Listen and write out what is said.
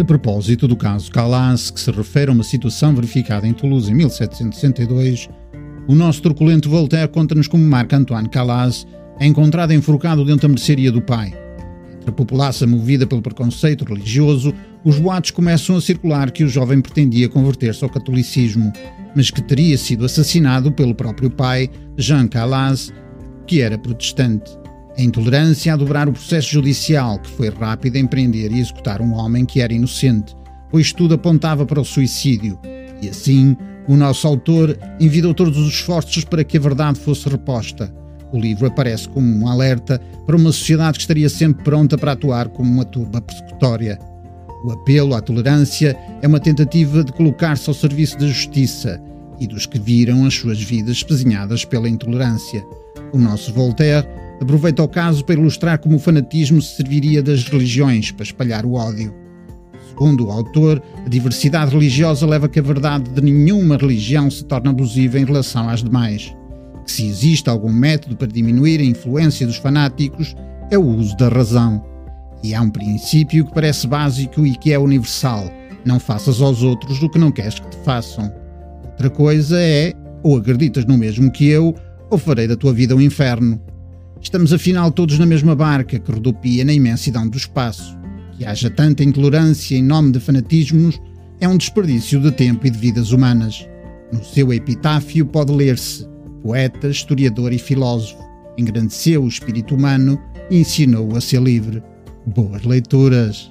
A propósito do caso Calas, que se refere a uma situação verificada em Toulouse em 1762, o nosso truculento Voltaire conta-nos como Marc-Antoine Calas é encontrado enforcado dentro da mercearia do pai. Entre a população movida pelo preconceito religioso, os boatos começam a circular que o jovem pretendia converter-se ao catolicismo, mas que teria sido assassinado pelo próprio pai, Jean Calas, que era protestante. A intolerância a dobrar o processo judicial, que foi rápido em prender e executar um homem que era inocente, pois tudo apontava para o suicídio. E assim, o nosso autor envidou todos os esforços para que a verdade fosse reposta. O livro aparece como um alerta para uma sociedade que estaria sempre pronta para atuar como uma turba persecutória. O apelo à tolerância é uma tentativa de colocar-se ao serviço da justiça e dos que viram as suas vidas espezinhadas pela intolerância. O nosso Voltaire aproveita o caso para ilustrar como o fanatismo se serviria das religiões para espalhar o ódio. Segundo o autor, a diversidade religiosa leva a que a verdade de nenhuma religião se torne abusiva em relação às demais. Que se existe algum método para diminuir a influência dos fanáticos, é o uso da razão. E há um princípio que parece básico e que é universal: não faças aos outros o que não queres que te façam. Outra coisa é, ou acreditas no mesmo que eu, ou farei da tua vida um inferno. Estamos afinal todos na mesma barca que rodopia na imensidão do espaço. Que haja tanta intolerância em nome de fanatismos é um desperdício de tempo e de vidas humanas. No seu epitáfio pode ler-se: poeta, historiador e filósofo, engrandeceu o espírito humano e ensinou a ser livre. Boas leituras!